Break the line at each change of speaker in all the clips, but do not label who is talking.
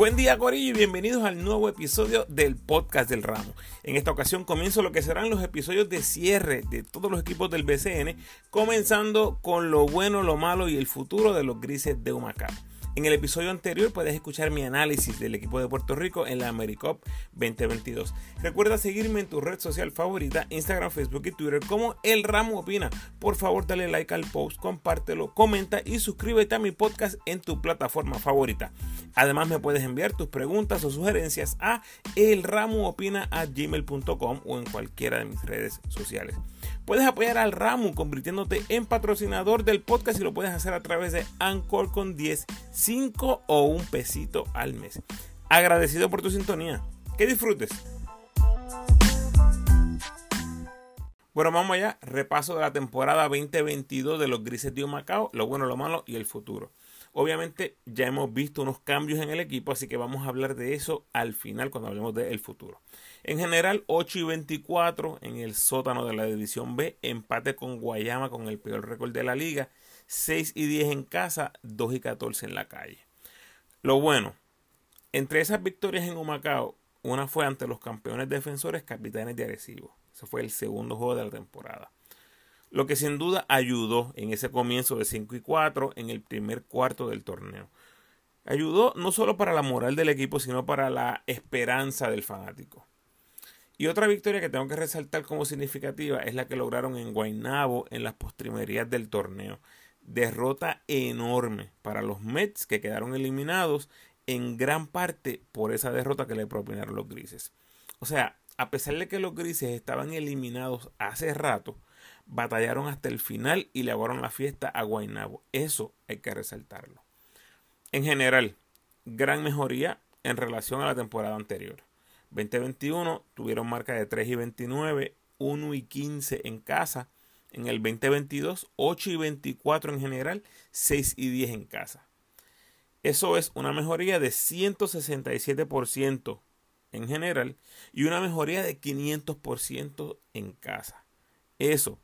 Buen día Corillo y bienvenidos al nuevo episodio del podcast del ramo. En esta ocasión comienzo lo que serán los episodios de cierre de todos los equipos del BCN, comenzando con lo bueno, lo malo y el futuro de los grises de Humacao. En el episodio anterior puedes escuchar mi análisis del equipo de Puerto Rico en la AmeriCup 2022. Recuerda seguirme en tu red social favorita, Instagram, Facebook y Twitter como El Ramo Opina. Por favor, dale like al post, compártelo, comenta y suscríbete a mi podcast en tu plataforma favorita. Además, me puedes enviar tus preguntas o sugerencias a elramoopina.gmail.com o en cualquiera de mis redes sociales. Puedes apoyar al Ramo convirtiéndote en patrocinador del podcast y lo puedes hacer a través de Anchor con 10, 5 o un pesito al mes. Agradecido por tu sintonía. Que disfrutes. Bueno, vamos allá. Repaso de la temporada 2022 de los Grises de Macao, lo bueno, lo malo y el futuro. Obviamente ya hemos visto unos cambios en el equipo, así que vamos a hablar de eso al final cuando hablemos del futuro. En general, 8 y 24 en el sótano de la División B, empate con Guayama con el peor récord de la liga, 6 y 10 en casa, 2 y 14 en la calle. Lo bueno, entre esas victorias en Humacao, una fue ante los campeones defensores capitanes de Arecibo. Ese fue el segundo juego de la temporada lo que sin duda ayudó en ese comienzo de 5 y 4 en el primer cuarto del torneo. Ayudó no solo para la moral del equipo, sino para la esperanza del fanático. Y otra victoria que tengo que resaltar como significativa es la que lograron en Guaynabo en las postrimerías del torneo. Derrota enorme para los Mets que quedaron eliminados en gran parte por esa derrota que le propinaron los grises. O sea, a pesar de que los grises estaban eliminados hace rato, batallaron hasta el final y le aguaron la fiesta a Guaynabo. Eso hay que resaltarlo. En general, gran mejoría en relación a la temporada anterior. 2021 tuvieron marca de 3 y 29, 1 y 15 en casa. En el 2022, 8 y 24 en general, 6 y 10 en casa. Eso es una mejoría de 167% en general y una mejoría de 500% en casa. Eso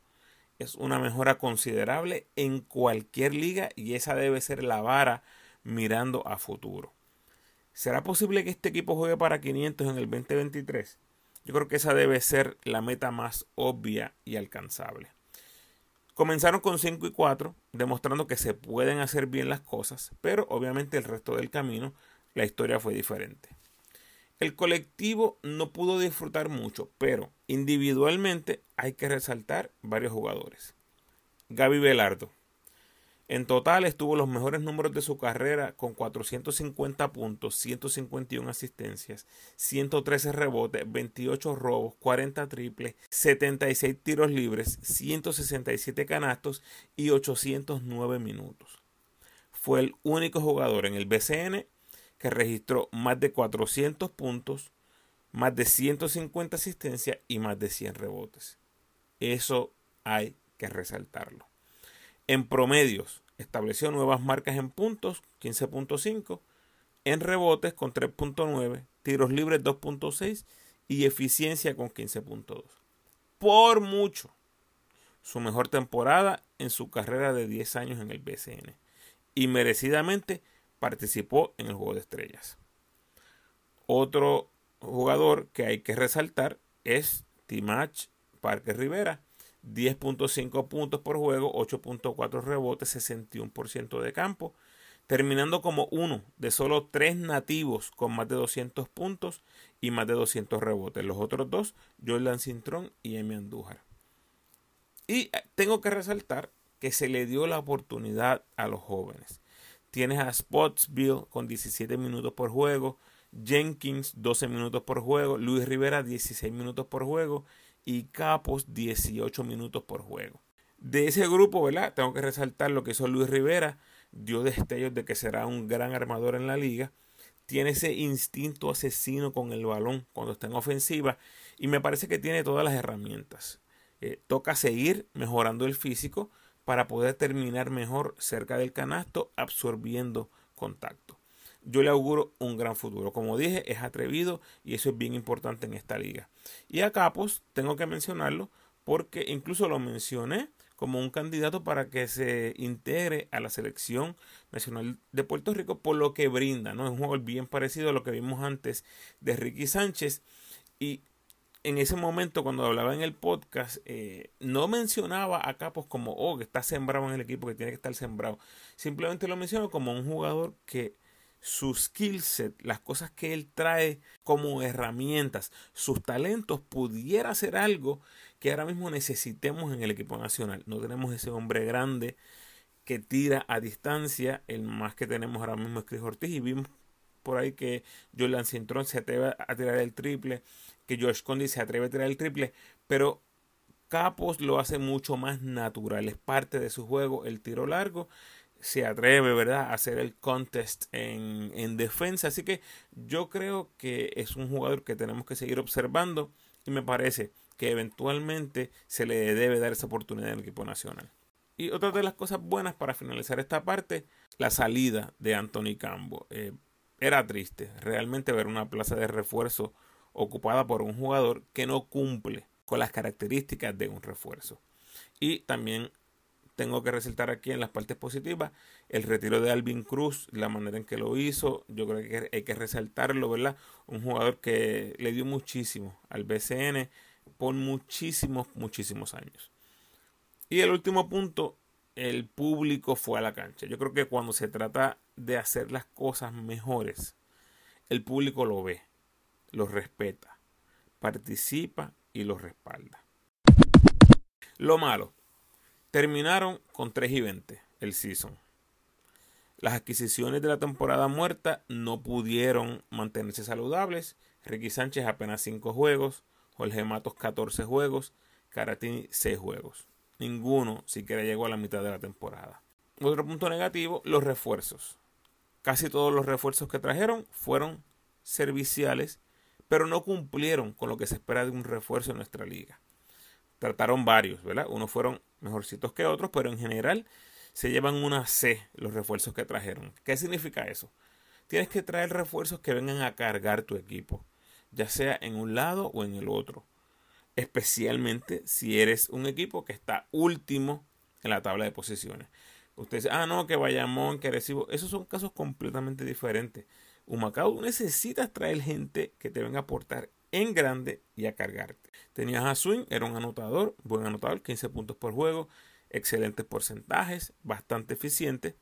es una mejora considerable en cualquier liga y esa debe ser la vara mirando a futuro. ¿Será posible que este equipo juegue para 500 en el 2023? Yo creo que esa debe ser la meta más obvia y alcanzable. Comenzaron con 5 y 4, demostrando que se pueden hacer bien las cosas, pero obviamente el resto del camino la historia fue diferente. El colectivo no pudo disfrutar mucho, pero individualmente hay que resaltar varios jugadores. Gaby Velardo. En total estuvo los mejores números de su carrera con 450 puntos, 151 asistencias, 113 rebotes, 28 robos, 40 triples, 76 tiros libres, 167 canastos y 809 minutos. Fue el único jugador en el BCN que registró más de 400 puntos, más de 150 asistencias y más de 100 rebotes. Eso hay que resaltarlo. En promedios, estableció nuevas marcas en puntos, 15.5, en rebotes con 3.9, tiros libres 2.6 y eficiencia con 15.2. Por mucho, su mejor temporada en su carrera de 10 años en el BCN. Y merecidamente participó en el Juego de Estrellas. Otro jugador que hay que resaltar es Timach Parker Rivera. 10.5 puntos por juego, 8.4 rebotes, 61% de campo, terminando como uno de solo tres nativos con más de 200 puntos y más de 200 rebotes. Los otros dos, Jordan Cintrón y Emi Andújar. Y eh, tengo que resaltar que se le dio la oportunidad a los jóvenes. Tienes a Spotsville con 17 minutos por juego, Jenkins 12 minutos por juego, Luis Rivera 16 minutos por juego y Capos 18 minutos por juego. De ese grupo, ¿verdad? Tengo que resaltar lo que hizo Luis Rivera, dio destellos de que será un gran armador en la liga. Tiene ese instinto asesino con el balón cuando está en ofensiva y me parece que tiene todas las herramientas. Eh, toca seguir mejorando el físico, para poder terminar mejor cerca del canasto absorbiendo contacto. Yo le auguro un gran futuro. Como dije, es atrevido y eso es bien importante en esta liga. Y a Capos tengo que mencionarlo porque incluso lo mencioné como un candidato para que se integre a la selección nacional de Puerto Rico por lo que brinda, ¿no? Es un jugador bien parecido a lo que vimos antes de Ricky Sánchez y en ese momento cuando hablaba en el podcast eh, no mencionaba a Capos como oh que está sembrado en el equipo que tiene que estar sembrado simplemente lo menciono como un jugador que su skill set, las cosas que él trae como herramientas, sus talentos, pudiera ser algo que ahora mismo necesitemos en el equipo nacional. No tenemos ese hombre grande que tira a distancia. El más que tenemos ahora mismo es Chris Ortiz y vimos por ahí que Jordan Cintrón se atreve a tirar el triple, que George Condi se atreve a tirar el triple, pero Capos lo hace mucho más natural, es parte de su juego el tiro largo se atreve, ¿verdad?, a hacer el contest en, en, defensa. Así que yo creo que es un jugador que tenemos que seguir observando y me parece que eventualmente se le debe dar esa oportunidad el equipo nacional. Y otra de las cosas buenas para finalizar esta parte, la salida de Anthony Cambo. Eh, era triste realmente ver una plaza de refuerzo ocupada por un jugador que no cumple con las características de un refuerzo. Y también tengo que resaltar aquí en las partes positivas el retiro de Alvin Cruz, la manera en que lo hizo, yo creo que hay que resaltarlo, ¿verdad? Un jugador que le dio muchísimo al BCN por muchísimos, muchísimos años. Y el último punto, el público fue a la cancha. Yo creo que cuando se trata de hacer las cosas mejores, el público lo ve, lo respeta, participa y lo respalda. Lo malo, Terminaron con 3 y 20 el season. Las adquisiciones de la temporada muerta no pudieron mantenerse saludables. Ricky Sánchez apenas 5 juegos, Jorge Matos 14 juegos, Caratini 6 juegos. Ninguno siquiera llegó a la mitad de la temporada. Otro punto negativo, los refuerzos. Casi todos los refuerzos que trajeron fueron serviciales, pero no cumplieron con lo que se espera de un refuerzo en nuestra liga trataron varios, ¿verdad? Unos fueron mejorcitos que otros, pero en general se llevan una C los refuerzos que trajeron. ¿Qué significa eso? Tienes que traer refuerzos que vengan a cargar tu equipo, ya sea en un lado o en el otro. Especialmente si eres un equipo que está último en la tabla de posiciones. Usted dice, ah, no, que vayamos, que recibo. Esos son casos completamente diferentes. Humacao necesitas traer gente que te venga a aportar en grande y a cargarte. Tenías a Swing, era un anotador, buen anotador, 15 puntos por juego, excelentes porcentajes, bastante eficiente,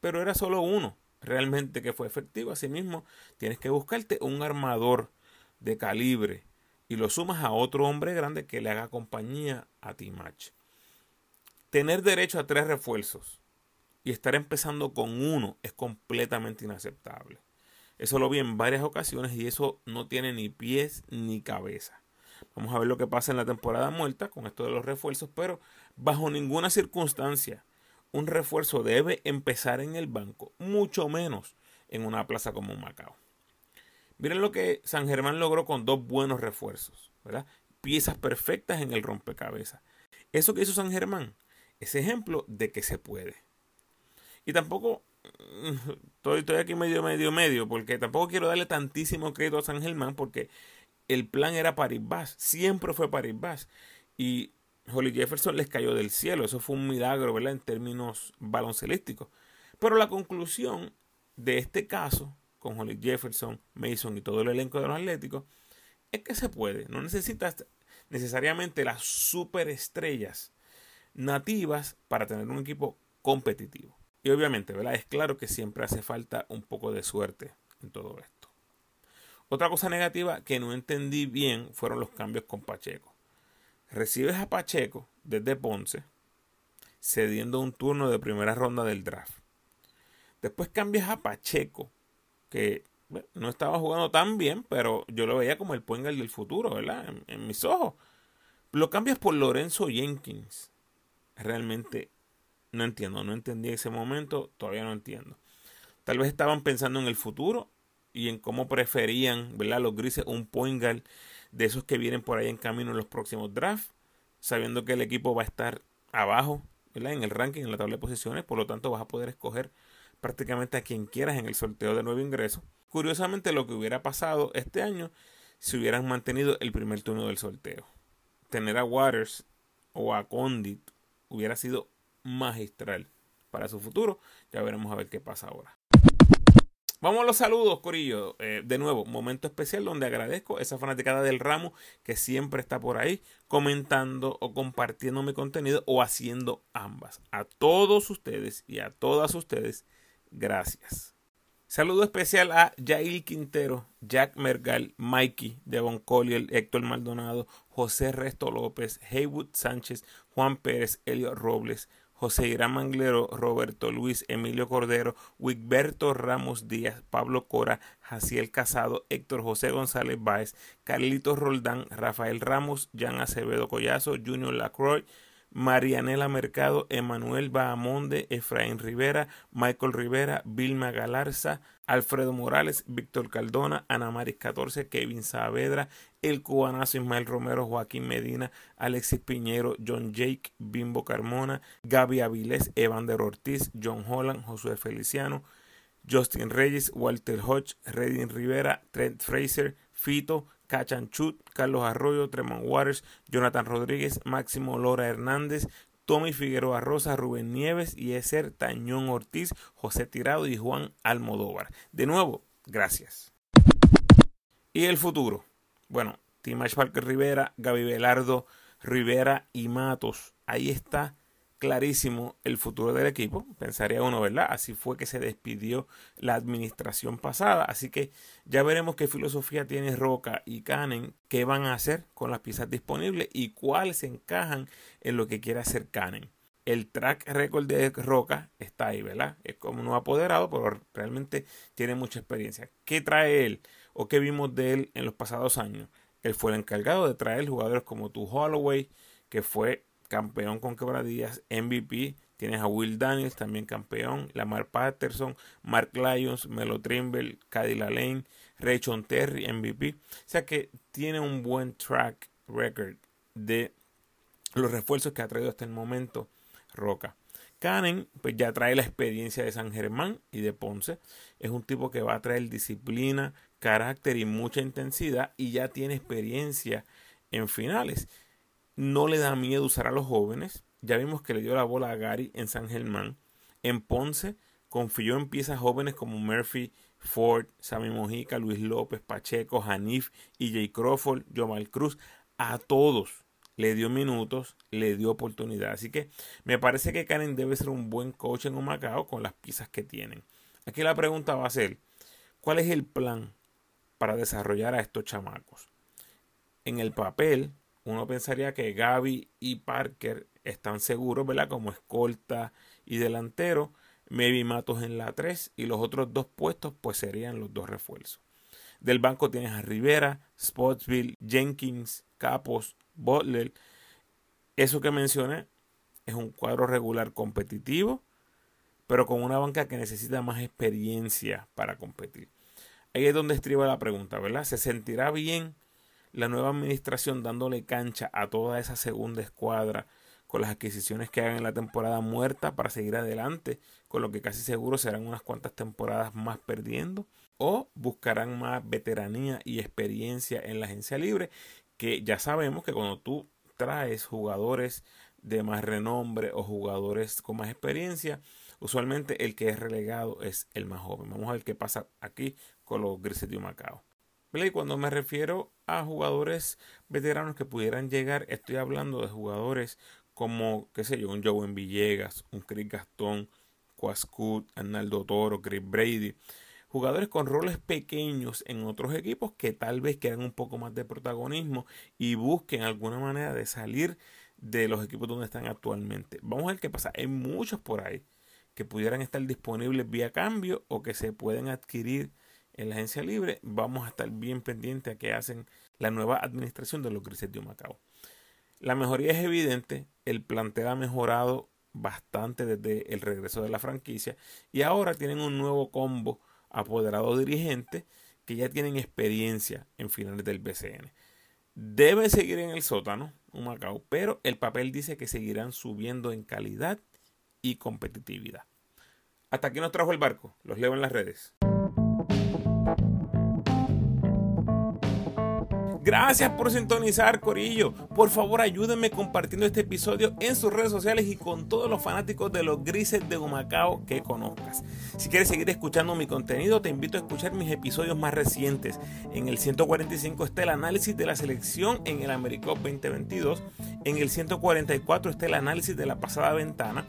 pero era solo uno realmente que fue efectivo. Asimismo, tienes que buscarte un armador de calibre y lo sumas a otro hombre grande que le haga compañía a T-Match. Tener derecho a tres refuerzos y estar empezando con uno es completamente inaceptable. Eso lo vi en varias ocasiones y eso no tiene ni pies ni cabeza. Vamos a ver lo que pasa en la temporada muerta con esto de los refuerzos, pero bajo ninguna circunstancia un refuerzo debe empezar en el banco, mucho menos en una plaza como Macao. Miren lo que San Germán logró con dos buenos refuerzos, ¿verdad? Piezas perfectas en el rompecabezas. Eso que hizo San Germán es ejemplo de que se puede. Y tampoco estoy, estoy aquí medio, medio, medio, porque tampoco quiero darle tantísimo crédito a San Germán, porque el plan era París siempre fue París Y Holly Jefferson les cayó del cielo, eso fue un milagro, ¿verdad? En términos baloncelísticos. Pero la conclusión de este caso, con Holly Jefferson, Mason y todo el elenco de los Atléticos, es que se puede. No necesitas necesariamente las superestrellas nativas para tener un equipo competitivo. Y obviamente, ¿verdad? Es claro que siempre hace falta un poco de suerte en todo esto. Otra cosa negativa que no entendí bien fueron los cambios con Pacheco. Recibes a Pacheco desde Ponce, cediendo un turno de primera ronda del draft. Después cambias a Pacheco, que no estaba jugando tan bien, pero yo lo veía como el puengal del futuro, ¿verdad? En, en mis ojos. Lo cambias por Lorenzo Jenkins. Realmente no entiendo, no entendí ese momento, todavía no entiendo. Tal vez estaban pensando en el futuro y en cómo preferían, ¿verdad? Los grises, un point guard de esos que vienen por ahí en camino en los próximos drafts, sabiendo que el equipo va a estar abajo, ¿verdad? En el ranking, en la tabla de posiciones, por lo tanto vas a poder escoger prácticamente a quien quieras en el sorteo de nuevo ingreso. Curiosamente, lo que hubiera pasado este año si hubieran mantenido el primer turno del sorteo. Tener a Waters o a Condit hubiera sido magistral para su futuro. Ya veremos a ver qué pasa ahora. Vamos a los saludos, Corillo. Eh, de nuevo, momento especial donde agradezco esa fanaticada del ramo que siempre está por ahí comentando o compartiendo mi contenido o haciendo ambas. A todos ustedes y a todas ustedes, gracias. Saludo especial a Jair Quintero, Jack Mergal, Mikey, Devon Collier, Héctor Maldonado, José Resto López, Haywood Sánchez, Juan Pérez, Elio Robles, José Irán Manglero, Roberto Luis, Emilio Cordero, Wigberto Ramos Díaz, Pablo Cora, Jaciel Casado, Héctor José González Báez, Carlitos Roldán, Rafael Ramos, Jan Acevedo Collazo, Junior Lacroix, Marianela Mercado, Emanuel Bahamonde, Efraín Rivera, Michael Rivera, Vilma Galarza, Alfredo Morales, Víctor Caldona, Ana Maris 14, Kevin Saavedra, El Cubanazo Ismael Romero, Joaquín Medina, Alexis Piñero, John Jake, Bimbo Carmona, Gaby Avilés, Evander Ortiz, John Holland, Josué Feliciano, Justin Reyes, Walter Hodge, Redin Rivera, Trent Fraser, Fito, Cachanchut, Carlos Arroyo, Tremont Waters, Jonathan Rodríguez, Máximo Lora Hernández, Tommy Figueroa Rosa, Rubén Nieves, Yeser Tañón Ortiz, José Tirado y Juan Almodóvar. De nuevo, gracias. Y el futuro. Bueno, Timash Parker Rivera, Gaby Velardo Rivera y Matos. Ahí está clarísimo el futuro del equipo. Pensaría uno, ¿verdad? Así fue que se despidió la administración pasada. Así que ya veremos qué filosofía tiene Roca y Canen, qué van a hacer con las piezas disponibles y cuáles se encajan en lo que quiere hacer Canen. El track record de Roca está ahí, ¿verdad? Es como un apoderado, pero realmente tiene mucha experiencia. ¿Qué trae él o qué vimos de él en los pasados años? Él fue el encargado de traer jugadores como Tu Holloway, que fue campeón con quebradillas, MVP. Tienes a Will Daniels, también campeón. Lamar Patterson, Mark Lyons, Melo Trimble, Caddy Lane, Raychon Terry, MVP. O sea que tiene un buen track record de los refuerzos que ha traído hasta el momento Roca. Canen, pues ya trae la experiencia de San Germán y de Ponce. Es un tipo que va a traer disciplina, carácter y mucha intensidad y ya tiene experiencia en finales no le da miedo usar a los jóvenes. Ya vimos que le dio la bola a Gary en San Germán. En Ponce confió en piezas jóvenes como Murphy, Ford, Sammy Mojica, Luis López, Pacheco, Hanif y Jay Crawford, Jomal Cruz. A todos le dio minutos, le dio oportunidad. Así que me parece que Karen debe ser un buen coach en Humacao con las piezas que tienen. Aquí la pregunta va a ser, ¿cuál es el plan para desarrollar a estos chamacos? En el papel, uno pensaría que Gaby y Parker están seguros, ¿verdad? Como escolta y delantero. Maybe Matos en la 3 y los otros dos puestos pues serían los dos refuerzos. Del banco tienes a Rivera, Spotsville, Jenkins, Capos, Butler. Eso que mencioné es un cuadro regular competitivo, pero con una banca que necesita más experiencia para competir. Ahí es donde estriba la pregunta, ¿verdad? ¿Se sentirá bien la nueva administración dándole cancha a toda esa segunda escuadra con las adquisiciones que hagan en la temporada muerta para seguir adelante, con lo que casi seguro serán unas cuantas temporadas más perdiendo, o buscarán más veteranía y experiencia en la agencia libre, que ya sabemos que cuando tú traes jugadores de más renombre o jugadores con más experiencia, usualmente el que es relegado es el más joven. Vamos a ver qué pasa aquí con los Grises de Macao. Y cuando me refiero a jugadores veteranos que pudieran llegar, estoy hablando de jugadores como, qué sé yo, un Joe en Villegas, un Chris Gastón, Quascut, Arnaldo Toro, Chris Brady. Jugadores con roles pequeños en otros equipos que tal vez quieran un poco más de protagonismo y busquen alguna manera de salir de los equipos donde están actualmente. Vamos a ver qué pasa. Hay muchos por ahí que pudieran estar disponibles vía cambio o que se pueden adquirir en la agencia libre, vamos a estar bien pendientes a qué hacen la nueva administración de los Grises de Macao. La mejoría es evidente, el plantel ha mejorado bastante desde el regreso de la franquicia y ahora tienen un nuevo combo apoderado dirigente que ya tienen experiencia en finales del BCN. Deben seguir en el sótano, un Macao, pero el papel dice que seguirán subiendo en calidad y competitividad. Hasta aquí nos trajo el barco, los leo en las redes. Gracias por sintonizar, Corillo. Por favor, ayúdenme compartiendo este episodio en sus redes sociales y con todos los fanáticos de los grises de Humacao que conozcas. Si quieres seguir escuchando mi contenido, te invito a escuchar mis episodios más recientes. En el 145 está el análisis de la selección en el Americop 2022. En el 144 está el análisis de la pasada ventana.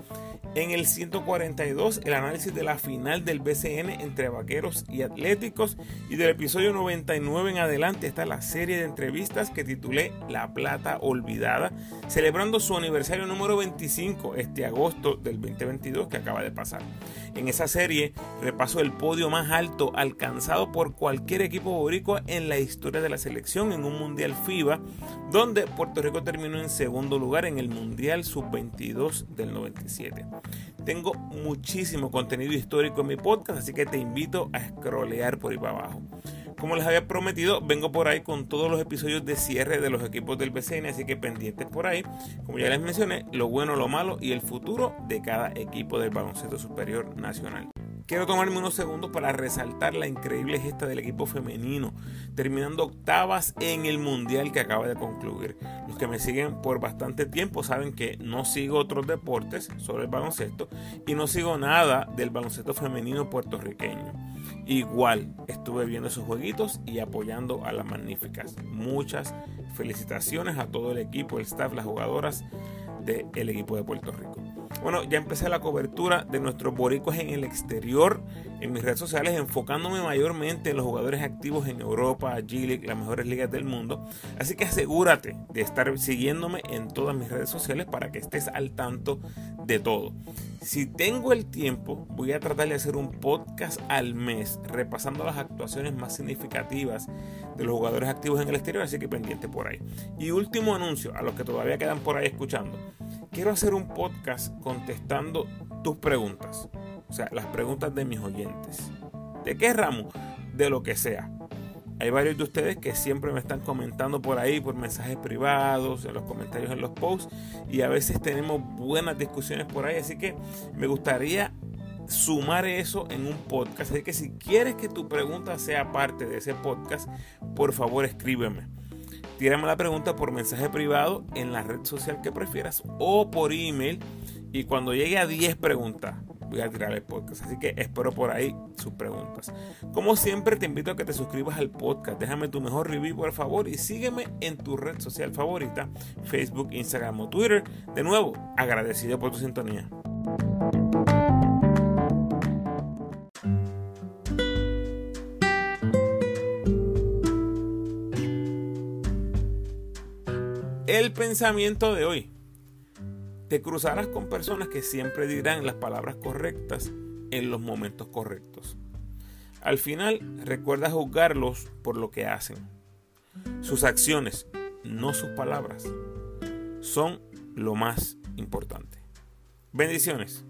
En el 142, el análisis de la final del BCN entre vaqueros y atléticos. Y del episodio 99 en adelante está la serie de entrevistas que titulé La Plata Olvidada, celebrando su aniversario número 25 este agosto del 2022 que acaba de pasar. En esa serie repaso el podio más alto alcanzado por cualquier equipo boricua en la historia de la selección en un Mundial FIBA, donde Puerto Rico terminó en segundo lugar en el Mundial Sub-22 del 97. Tengo muchísimo contenido histórico en mi podcast, así que te invito a scrollear por ahí para abajo. Como les había prometido, vengo por ahí con todos los episodios de cierre de los equipos del BCN, así que pendientes por ahí. Como ya les mencioné, lo bueno, lo malo y el futuro de cada equipo del baloncesto superior nacional. Quiero tomarme unos segundos para resaltar la increíble gesta del equipo femenino, terminando octavas en el mundial que acaba de concluir. Los que me siguen por bastante tiempo saben que no sigo otros deportes sobre el baloncesto y no sigo nada del baloncesto femenino puertorriqueño. Igual estuve viendo esos jueguitos y apoyando a las magníficas. Muchas felicitaciones a todo el equipo, el staff, las jugadoras del equipo de Puerto Rico. Bueno, ya empecé la cobertura de nuestros boricuas en el exterior en mis redes sociales, enfocándome mayormente en los jugadores activos en Europa, G-League, las mejores ligas del mundo. Así que asegúrate de estar siguiéndome en todas mis redes sociales para que estés al tanto de todo. Si tengo el tiempo, voy a tratar de hacer un podcast al mes repasando las actuaciones más significativas de los jugadores activos en el exterior, así que pendiente por ahí. Y último anuncio a los que todavía quedan por ahí escuchando quiero hacer un podcast contestando tus preguntas. O sea, las preguntas de mis oyentes. ¿De qué ramo? De lo que sea. Hay varios de ustedes que siempre me están comentando por ahí, por mensajes privados, en los comentarios en los posts, y a veces tenemos buenas discusiones por ahí, así que me gustaría sumar eso en un podcast. Así que si quieres que tu pregunta sea parte de ese podcast, por favor escríbeme. Tírame la pregunta por mensaje privado en la red social que prefieras o por email. Y cuando llegue a 10 preguntas, voy a tirar el podcast. Así que espero por ahí sus preguntas. Como siempre, te invito a que te suscribas al podcast. Déjame tu mejor review, por favor. Y sígueme en tu red social favorita: Facebook, Instagram o Twitter. De nuevo, agradecido por tu sintonía. Pensamiento de hoy. Te cruzarás con personas que siempre dirán las palabras correctas en los momentos correctos. Al final, recuerda juzgarlos por lo que hacen. Sus acciones, no sus palabras, son lo más importante. Bendiciones.